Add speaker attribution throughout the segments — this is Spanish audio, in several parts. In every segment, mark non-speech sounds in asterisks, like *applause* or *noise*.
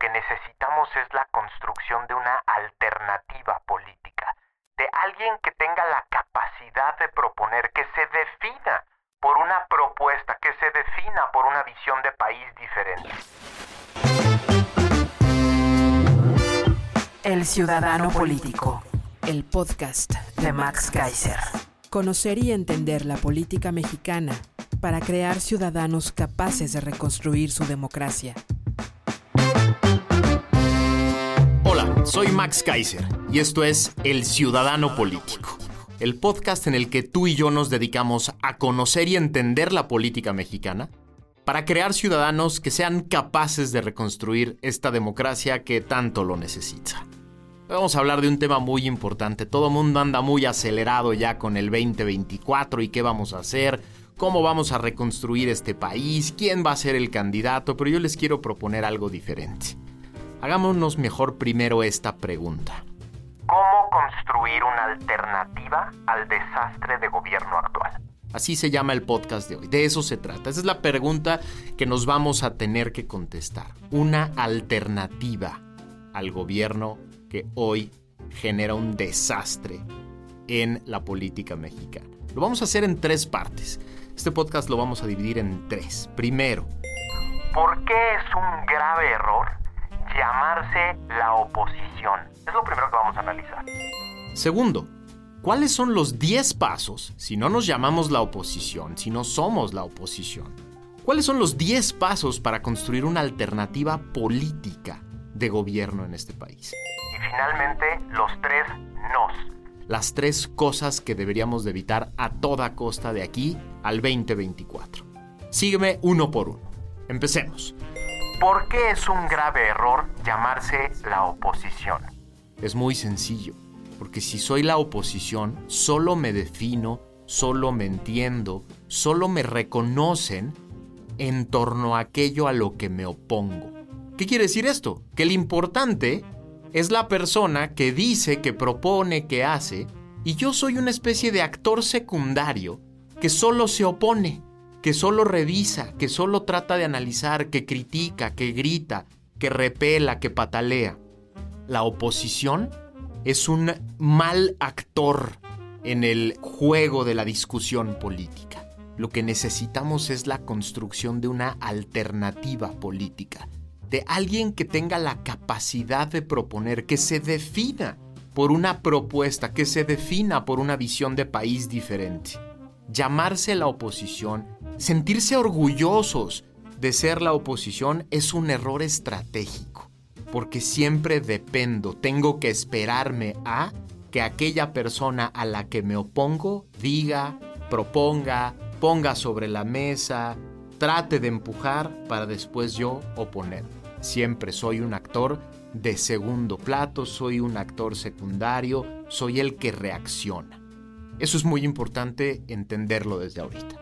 Speaker 1: Que necesitamos es la construcción de una alternativa política, de alguien que tenga la capacidad de proponer, que se defina por una propuesta, que se defina por una visión de país diferente.
Speaker 2: El Ciudadano Político, el podcast de Max Kaiser. Conocer y entender la política mexicana para crear ciudadanos capaces de reconstruir su democracia.
Speaker 3: Soy Max Kaiser y esto es El Ciudadano Político, el podcast en el que tú y yo nos dedicamos a conocer y entender la política mexicana para crear ciudadanos que sean capaces de reconstruir esta democracia que tanto lo necesita. Vamos a hablar de un tema muy importante. Todo el mundo anda muy acelerado ya con el 2024 y qué vamos a hacer, cómo vamos a reconstruir este país, quién va a ser el candidato, pero yo les quiero proponer algo diferente. Hagámonos mejor primero esta pregunta.
Speaker 1: ¿Cómo construir una alternativa al desastre de gobierno actual?
Speaker 3: Así se llama el podcast de hoy. De eso se trata. Esa es la pregunta que nos vamos a tener que contestar. Una alternativa al gobierno que hoy genera un desastre en la política mexicana. Lo vamos a hacer en tres partes. Este podcast lo vamos a dividir en tres. Primero,
Speaker 1: ¿por qué es un grave error llamarse la oposición? Es lo primero que vamos a analizar.
Speaker 3: Segundo, ¿cuáles son los 10 pasos si no nos llamamos la oposición, si no somos la oposición? ¿Cuáles son los 10 pasos para construir una alternativa política de gobierno en este país?
Speaker 1: Y finalmente, los tres nos.
Speaker 3: Las tres cosas que deberíamos de evitar a toda costa de aquí al 2024. Sígueme uno por uno. Empecemos.
Speaker 1: ¿Por qué es un grave error llamarse la oposición?
Speaker 3: Es muy sencillo, porque si soy la oposición, solo me defino, solo me entiendo, solo me reconocen en torno a aquello a lo que me opongo. ¿Qué quiere decir esto? Que el importante es la persona que dice, que propone, que hace, y yo soy una especie de actor secundario que solo se opone, que solo revisa, que solo trata de analizar, que critica, que grita, que repela, que patalea. La oposición es un mal actor en el juego de la discusión política. Lo que necesitamos es la construcción de una alternativa política, de alguien que tenga la capacidad de proponer, que se defina por una propuesta, que se defina por una visión de país diferente. Llamarse la oposición, sentirse orgullosos de ser la oposición es un error estratégico, porque siempre dependo, tengo que esperarme a que aquella persona a la que me opongo diga, proponga, ponga sobre la mesa, trate de empujar para después yo oponer. Siempre soy un actor de segundo plato, soy un actor secundario, soy el que reacciona. Eso es muy importante entenderlo desde ahorita.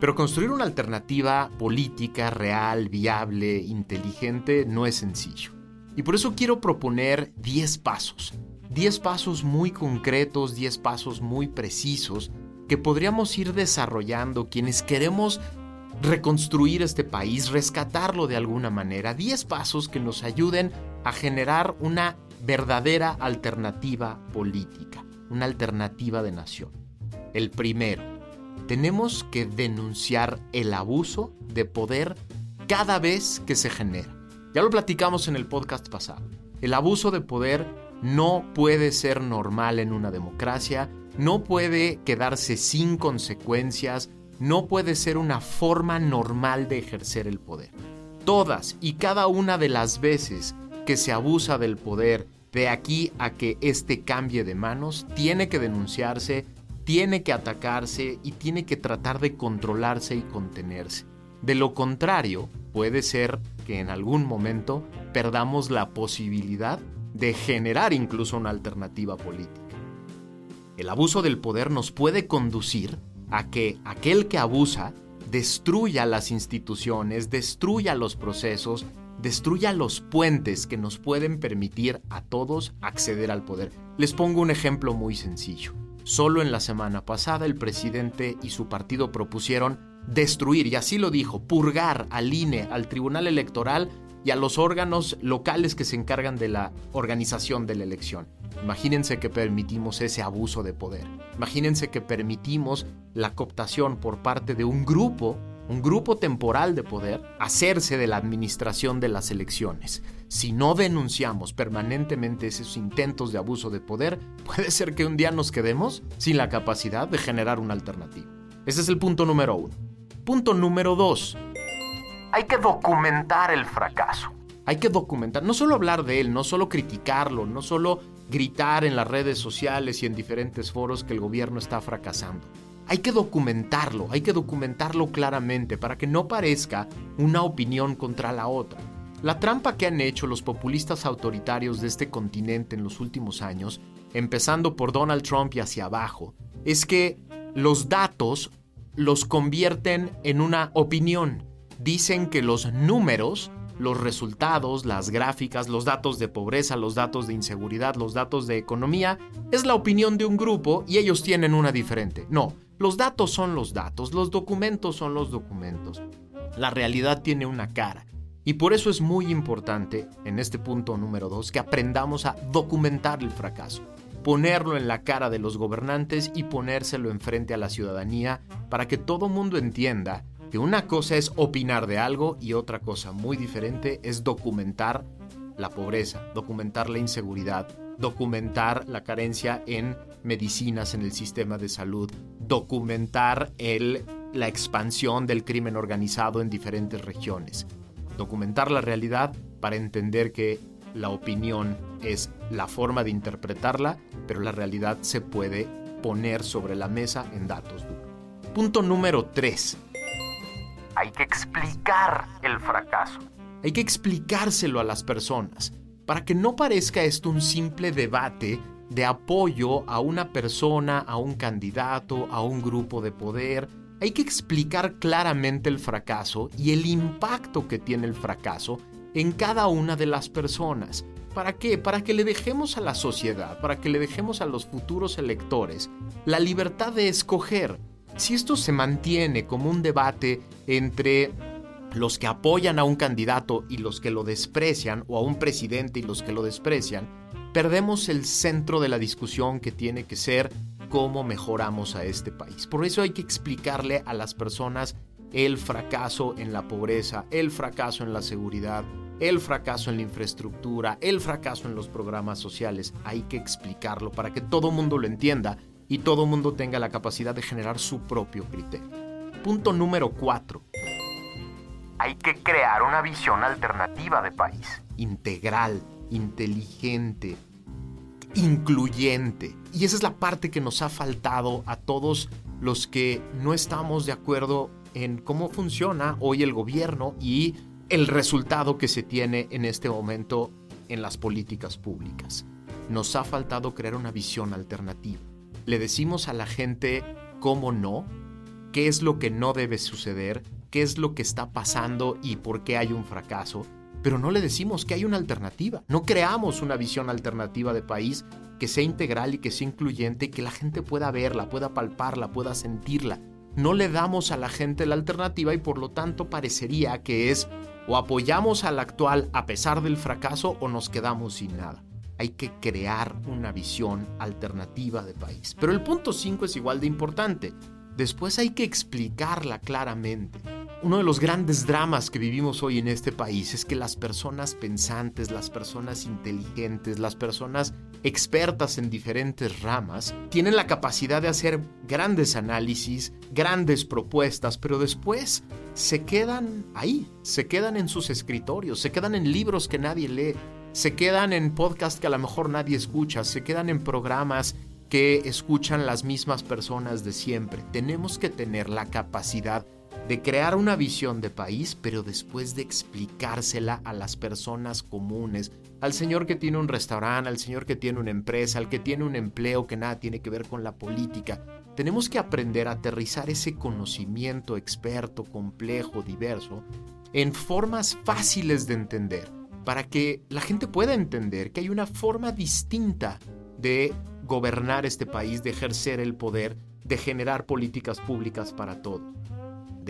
Speaker 3: Pero construir una alternativa política real, viable, inteligente, no es sencillo. Y por eso quiero proponer 10 pasos. 10 pasos muy concretos, 10 pasos muy precisos que podríamos ir desarrollando quienes queremos reconstruir este país, rescatarlo de alguna manera. 10 pasos que nos ayuden a generar una verdadera alternativa política, una alternativa de nación. El primero, tenemos que denunciar el abuso de poder cada vez que se genera. Ya lo platicamos en el podcast pasado. El abuso de poder no puede ser normal en una democracia, no puede quedarse sin consecuencias, no puede ser una forma normal de ejercer el poder. Todas y cada una de las veces que se abusa del poder de aquí a que éste cambie de manos, tiene que denunciarse, tiene que atacarse y tiene que tratar de controlarse y contenerse. De lo contrario, puede ser que en algún momento perdamos la posibilidad de generar incluso una alternativa política. El abuso del poder nos puede conducir a que aquel que abusa destruya las instituciones, destruya los procesos, destruya los puentes que nos pueden permitir a todos acceder al poder. Les pongo un ejemplo muy sencillo. Solo en la semana pasada el presidente y su partido propusieron destruir, y así lo dijo, purgar al INE, al Tribunal Electoral y a los órganos locales que se encargan de la organización de la elección. Imagínense que permitimos ese abuso de poder. Imagínense que permitimos la cooptación por parte de un grupo, un grupo temporal de poder, hacerse de la administración de las elecciones. Si no denunciamos permanentemente esos intentos de abuso de poder, puede ser que un día nos quedemos sin la capacidad de generar una alternativa. Ese es el punto número uno. Punto número dos. Hay que documentar el fracaso. Hay que documentar, no solo hablar de él, no solo criticarlo, no solo gritar en las redes sociales y en diferentes foros que el gobierno está fracasando. Hay que documentarlo, hay que documentarlo claramente para que no parezca una opinión contra la otra. La trampa que han hecho los populistas autoritarios de este continente en los últimos años, empezando por Donald Trump y hacia abajo, es que los datos los convierten en una opinión. Dicen que los números los resultados, las gráficas, los datos de pobreza, los datos de inseguridad, los datos de economía, es la opinión de un grupo y ellos tienen una diferente. No, los datos son los datos, los documentos son los documentos. La realidad tiene una cara. Y por eso es muy importante, en este punto número dos, que aprendamos a documentar el fracaso, ponerlo en la cara de los gobernantes y ponérselo enfrente a la ciudadanía para que todo mundo entienda que una cosa es opinar de algo y otra cosa muy diferente es documentar la pobreza, documentar la inseguridad, documentar la carencia en medicinas en el sistema de salud, documentar el, la expansión del crimen organizado en diferentes regiones, documentar la realidad para entender que la opinión es la forma de interpretarla, pero la realidad se puede poner sobre la mesa en datos Punto número 3
Speaker 1: hay que explicar el fracaso.
Speaker 3: Hay que explicárselo a las personas para que no parezca esto un simple debate de apoyo a una persona, a un candidato, a un grupo de poder. Hay que explicar claramente el fracaso y el impacto que tiene el fracaso en cada una de las personas. ¿Para qué? Para que le dejemos a la sociedad, para que le dejemos a los futuros electores la libertad de escoger si esto se mantiene como un debate entre los que apoyan a un candidato y los que lo desprecian, o a un presidente y los que lo desprecian, perdemos el centro de la discusión que tiene que ser cómo mejoramos a este país. Por eso hay que explicarle a las personas el fracaso en la pobreza, el fracaso en la seguridad, el fracaso en la infraestructura, el fracaso en los programas sociales. Hay que explicarlo para que todo mundo lo entienda y todo mundo tenga la capacidad de generar su propio criterio. Punto número 4.
Speaker 1: Hay que crear una visión alternativa de país.
Speaker 3: Integral, inteligente, incluyente. Y esa es la parte que nos ha faltado a todos los que no estamos de acuerdo en cómo funciona hoy el gobierno y el resultado que se tiene en este momento en las políticas públicas. Nos ha faltado crear una visión alternativa le decimos a la gente cómo no, qué es lo que no debe suceder, qué es lo que está pasando y por qué hay un fracaso, pero no le decimos que hay una alternativa. No creamos una visión alternativa de país que sea integral y que sea incluyente y que la gente pueda verla, pueda palparla, pueda sentirla. No le damos a la gente la alternativa y por lo tanto parecería que es o apoyamos al actual a pesar del fracaso o nos quedamos sin nada hay que crear una visión alternativa de país. Pero el punto 5 es igual de importante. Después hay que explicarla claramente. Uno de los grandes dramas que vivimos hoy en este país es que las personas pensantes, las personas inteligentes, las personas expertas en diferentes ramas, tienen la capacidad de hacer grandes análisis, grandes propuestas, pero después se quedan ahí, se quedan en sus escritorios, se quedan en libros que nadie lee, se quedan en podcasts que a lo mejor nadie escucha, se quedan en programas que escuchan las mismas personas de siempre. Tenemos que tener la capacidad de crear una visión de país, pero después de explicársela a las personas comunes, al señor que tiene un restaurante, al señor que tiene una empresa, al que tiene un empleo que nada tiene que ver con la política. Tenemos que aprender a aterrizar ese conocimiento experto, complejo, diverso, en formas fáciles de entender, para que la gente pueda entender que hay una forma distinta de gobernar este país, de ejercer el poder, de generar políticas públicas para todos.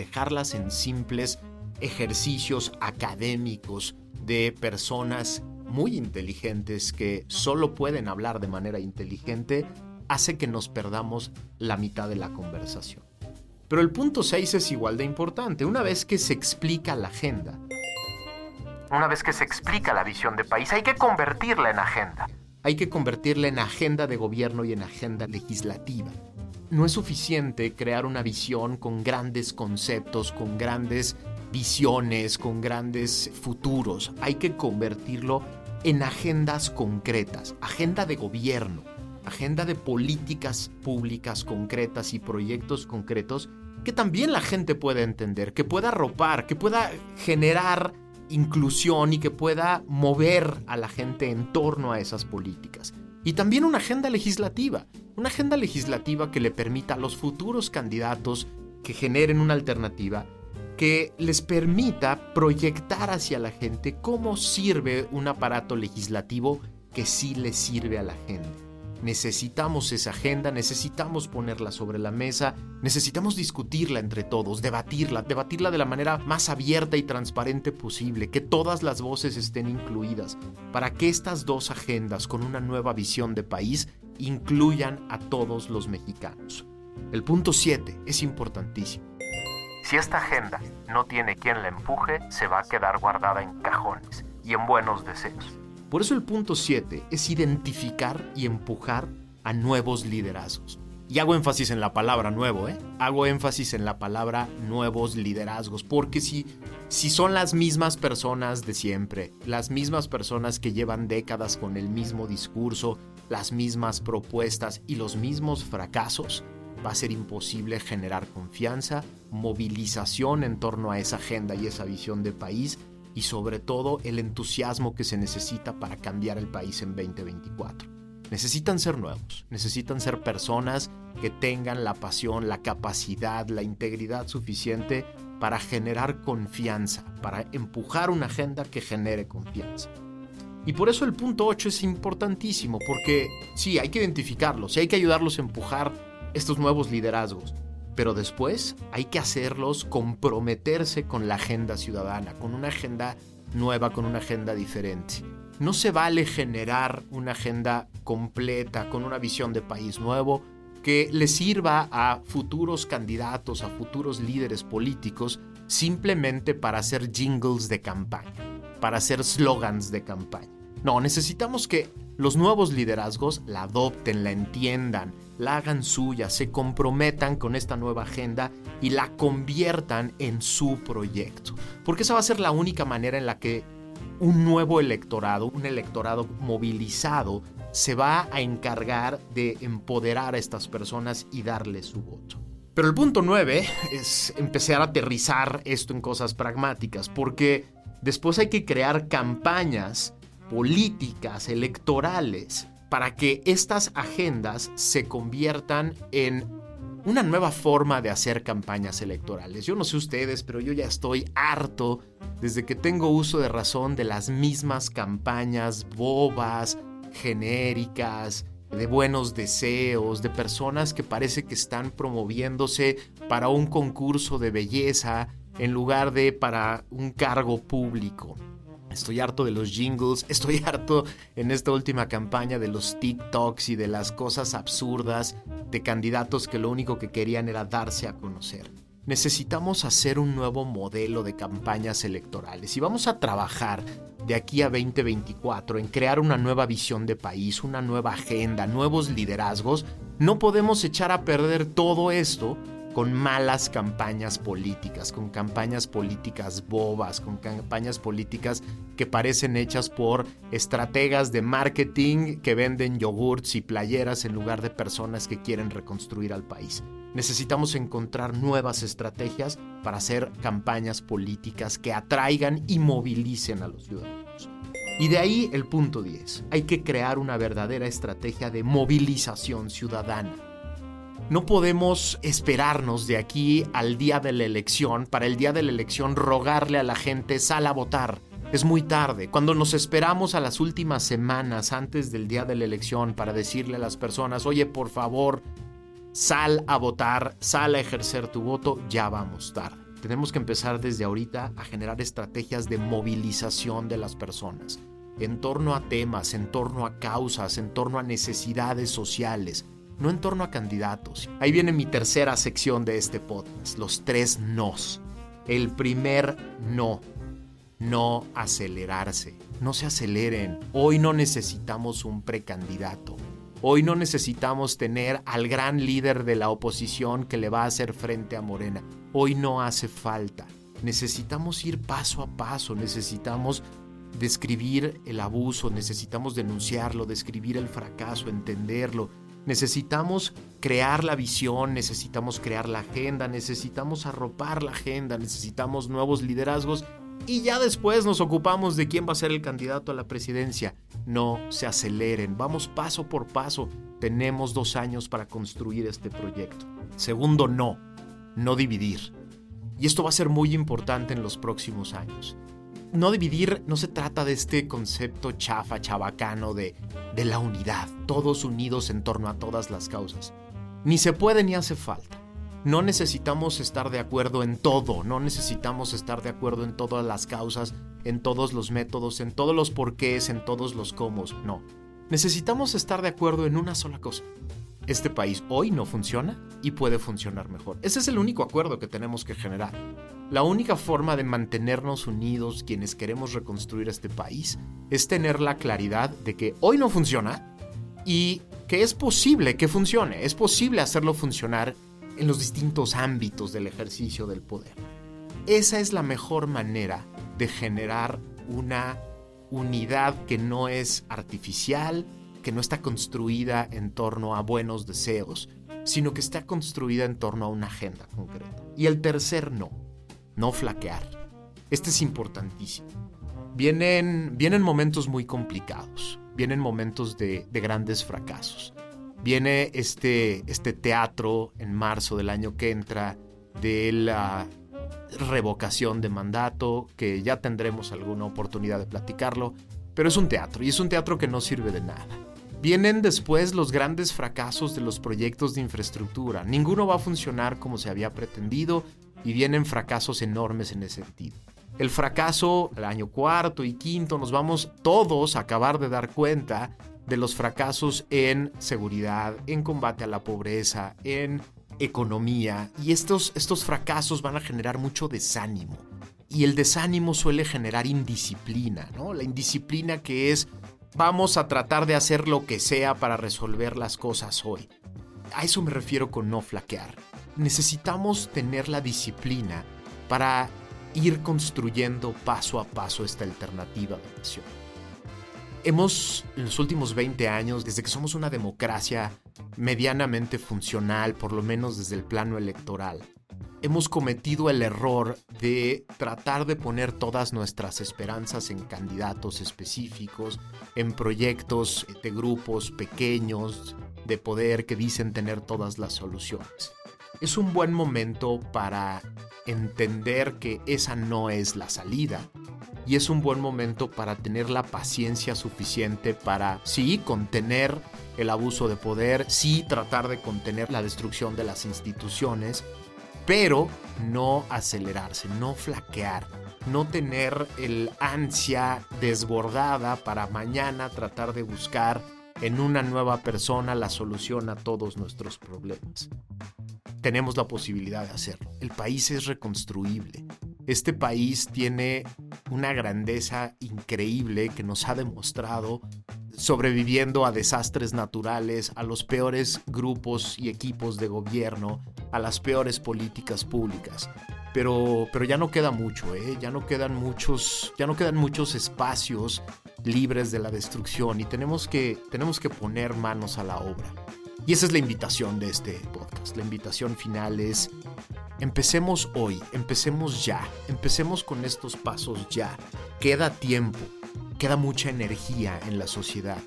Speaker 3: Dejarlas en simples ejercicios académicos de personas muy inteligentes que solo pueden hablar de manera inteligente hace que nos perdamos la mitad de la conversación. Pero el punto 6 es igual de importante. Una vez que se explica la agenda,
Speaker 1: una vez que se explica la visión de país, hay que convertirla en agenda.
Speaker 3: Hay que convertirla en agenda de gobierno y en agenda legislativa. No es suficiente crear una visión con grandes conceptos, con grandes visiones, con grandes futuros. Hay que convertirlo en agendas concretas, agenda de gobierno, agenda de políticas públicas concretas y proyectos concretos que también la gente pueda entender, que pueda arropar, que pueda generar inclusión y que pueda mover a la gente en torno a esas políticas. Y también una agenda legislativa, una agenda legislativa que le permita a los futuros candidatos que generen una alternativa, que les permita proyectar hacia la gente cómo sirve un aparato legislativo que sí le sirve a la gente. Necesitamos esa agenda, necesitamos ponerla sobre la mesa, necesitamos discutirla entre todos, debatirla, debatirla de la manera más abierta y transparente posible, que todas las voces estén incluidas, para que estas dos agendas con una nueva visión de país incluyan a todos los mexicanos. El punto 7 es importantísimo.
Speaker 1: Si esta agenda no tiene quien la empuje, se va a quedar guardada en cajones y en buenos deseos.
Speaker 3: Por eso el punto 7 es identificar y empujar a nuevos liderazgos. Y hago énfasis en la palabra nuevo, ¿eh? Hago énfasis en la palabra nuevos liderazgos, porque si, si son las mismas personas de siempre, las mismas personas que llevan décadas con el mismo discurso, las mismas propuestas y los mismos fracasos, va a ser imposible generar confianza, movilización en torno a esa agenda y esa visión de país y sobre todo el entusiasmo que se necesita para cambiar el país en 2024. Necesitan ser nuevos, necesitan ser personas que tengan la pasión, la capacidad, la integridad suficiente para generar confianza, para empujar una agenda que genere confianza. Y por eso el punto 8 es importantísimo, porque sí, hay que identificarlos, hay que ayudarlos a empujar estos nuevos liderazgos, pero después hay que hacerlos comprometerse con la agenda ciudadana, con una agenda nueva, con una agenda diferente. No se vale generar una agenda completa, con una visión de país nuevo, que le sirva a futuros candidatos, a futuros líderes políticos, simplemente para hacer jingles de campaña, para hacer slogans de campaña. No, necesitamos que los nuevos liderazgos la adopten, la entiendan, la hagan suya, se comprometan con esta nueva agenda y la conviertan en su proyecto. Porque esa va a ser la única manera en la que un nuevo electorado, un electorado movilizado, se va a encargar de empoderar a estas personas y darles su voto. Pero el punto 9 es empezar a aterrizar esto en cosas pragmáticas, porque después hay que crear campañas políticas, electorales, para que estas agendas se conviertan en una nueva forma de hacer campañas electorales. Yo no sé ustedes, pero yo ya estoy harto desde que tengo uso de razón de las mismas campañas bobas, genéricas, de buenos deseos, de personas que parece que están promoviéndose para un concurso de belleza en lugar de para un cargo público. Estoy harto de los jingles, estoy *laughs* harto en esta última campaña de los TikToks y de las cosas absurdas de candidatos que lo único que querían era darse a conocer. Necesitamos hacer un nuevo modelo de campañas electorales y vamos a trabajar de aquí a 2024 en crear una nueva visión de país, una nueva agenda, nuevos liderazgos. No podemos echar a perder todo esto con malas campañas políticas, con campañas políticas bobas, con campañas políticas que parecen hechas por estrategas de marketing que venden yogurts y playeras en lugar de personas que quieren reconstruir al país. Necesitamos encontrar nuevas estrategias para hacer campañas políticas que atraigan y movilicen a los ciudadanos. Y de ahí el punto 10. Hay que crear una verdadera estrategia de movilización ciudadana. No podemos esperarnos de aquí al día de la elección, para el día de la elección rogarle a la gente sal a votar. Es muy tarde. Cuando nos esperamos a las últimas semanas antes del día de la elección para decirle a las personas, oye, por favor, sal a votar, sal a ejercer tu voto, ya vamos tarde. Tenemos que empezar desde ahorita a generar estrategias de movilización de las personas en torno a temas, en torno a causas, en torno a necesidades sociales, no en torno a candidatos. Ahí viene mi tercera sección de este podcast, los tres nos. El primer no, no acelerarse. No se aceleren. Hoy no necesitamos un precandidato. Hoy no necesitamos tener al gran líder de la oposición que le va a hacer frente a Morena. Hoy no hace falta. Necesitamos ir paso a paso, necesitamos describir el abuso, necesitamos denunciarlo, describir el fracaso, entenderlo. Necesitamos crear la visión, necesitamos crear la agenda, necesitamos arropar la agenda, necesitamos nuevos liderazgos y ya después nos ocupamos de quién va a ser el candidato a la presidencia. No se aceleren, vamos paso por paso. Tenemos dos años para construir este proyecto. Segundo, no, no dividir. Y esto va a ser muy importante en los próximos años. No dividir no se trata de este concepto chafa, chabacano de, de la unidad, todos unidos en torno a todas las causas. Ni se puede ni hace falta. No necesitamos estar de acuerdo en todo, no necesitamos estar de acuerdo en todas las causas, en todos los métodos, en todos los porqués, en todos los cómo, no. Necesitamos estar de acuerdo en una sola cosa. Este país hoy no funciona y puede funcionar mejor. Ese es el único acuerdo que tenemos que generar. La única forma de mantenernos unidos quienes queremos reconstruir este país es tener la claridad de que hoy no funciona y que es posible que funcione, es posible hacerlo funcionar en los distintos ámbitos del ejercicio del poder. Esa es la mejor manera de generar una unidad que no es artificial, que no está construida en torno a buenos deseos, sino que está construida en torno a una agenda concreta. Y el tercer no, no flaquear. Este es importantísimo. Vienen, vienen momentos muy complicados, vienen momentos de, de grandes fracasos viene este, este teatro en marzo del año que entra de la revocación de mandato, que ya tendremos alguna oportunidad de platicarlo, pero es un teatro y es un teatro que no sirve de nada. Vienen después los grandes fracasos de los proyectos de infraestructura. Ninguno va a funcionar como se había pretendido y vienen fracasos enormes en ese sentido. El fracaso, el año cuarto y quinto, nos vamos todos a acabar de dar cuenta de los fracasos en seguridad, en combate a la pobreza, en economía. Y estos, estos fracasos van a generar mucho desánimo. Y el desánimo suele generar indisciplina, ¿no? La indisciplina que es vamos a tratar de hacer lo que sea para resolver las cosas hoy. A eso me refiero con no flaquear. Necesitamos tener la disciplina para ir construyendo paso a paso esta alternativa de nación. Hemos, en los últimos 20 años, desde que somos una democracia medianamente funcional, por lo menos desde el plano electoral, hemos cometido el error de tratar de poner todas nuestras esperanzas en candidatos específicos, en proyectos de grupos pequeños de poder que dicen tener todas las soluciones. Es un buen momento para entender que esa no es la salida y es un buen momento para tener la paciencia suficiente para, sí, contener el abuso de poder, sí, tratar de contener la destrucción de las instituciones, pero no acelerarse, no flaquear, no tener el ansia desbordada para mañana tratar de buscar en una nueva persona la solución a todos nuestros problemas. Tenemos la posibilidad de hacerlo. El país es reconstruible. Este país tiene una grandeza increíble que nos ha demostrado sobreviviendo a desastres naturales, a los peores grupos y equipos de gobierno, a las peores políticas públicas. Pero, pero ya no queda mucho, ¿eh? ya no quedan muchos, ya no quedan muchos espacios libres de la destrucción y tenemos que, tenemos que poner manos a la obra. Y esa es la invitación de este podcast. La invitación final es, empecemos hoy, empecemos ya, empecemos con estos pasos ya. Queda tiempo, queda mucha energía en la sociedad.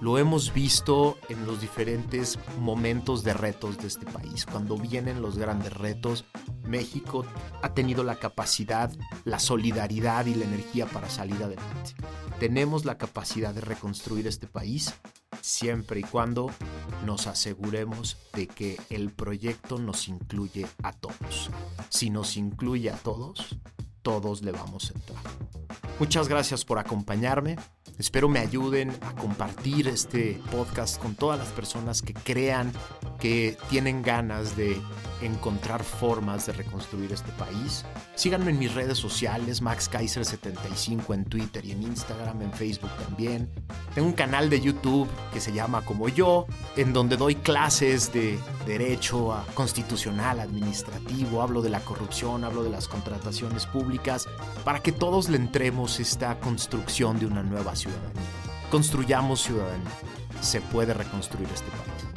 Speaker 3: Lo hemos visto en los diferentes momentos de retos de este país. Cuando vienen los grandes retos, México ha tenido la capacidad, la solidaridad y la energía para salir adelante. Tenemos la capacidad de reconstruir este país siempre y cuando nos aseguremos de que el proyecto nos incluye a todos. Si nos incluye a todos, todos le vamos a entrar. Muchas gracias por acompañarme. Espero me ayuden a compartir este podcast con todas las personas que crean que tienen ganas de encontrar formas de reconstruir este país. Síganme en mis redes sociales, Max Kaiser75 en Twitter y en Instagram, en Facebook también. Tengo un canal de YouTube que se llama Como Yo, en donde doy clases de derecho constitucional, administrativo, hablo de la corrupción, hablo de las contrataciones públicas, para que todos le entremos esta construcción de una nueva ciudadanía. Construyamos ciudadanía. Se puede reconstruir este país.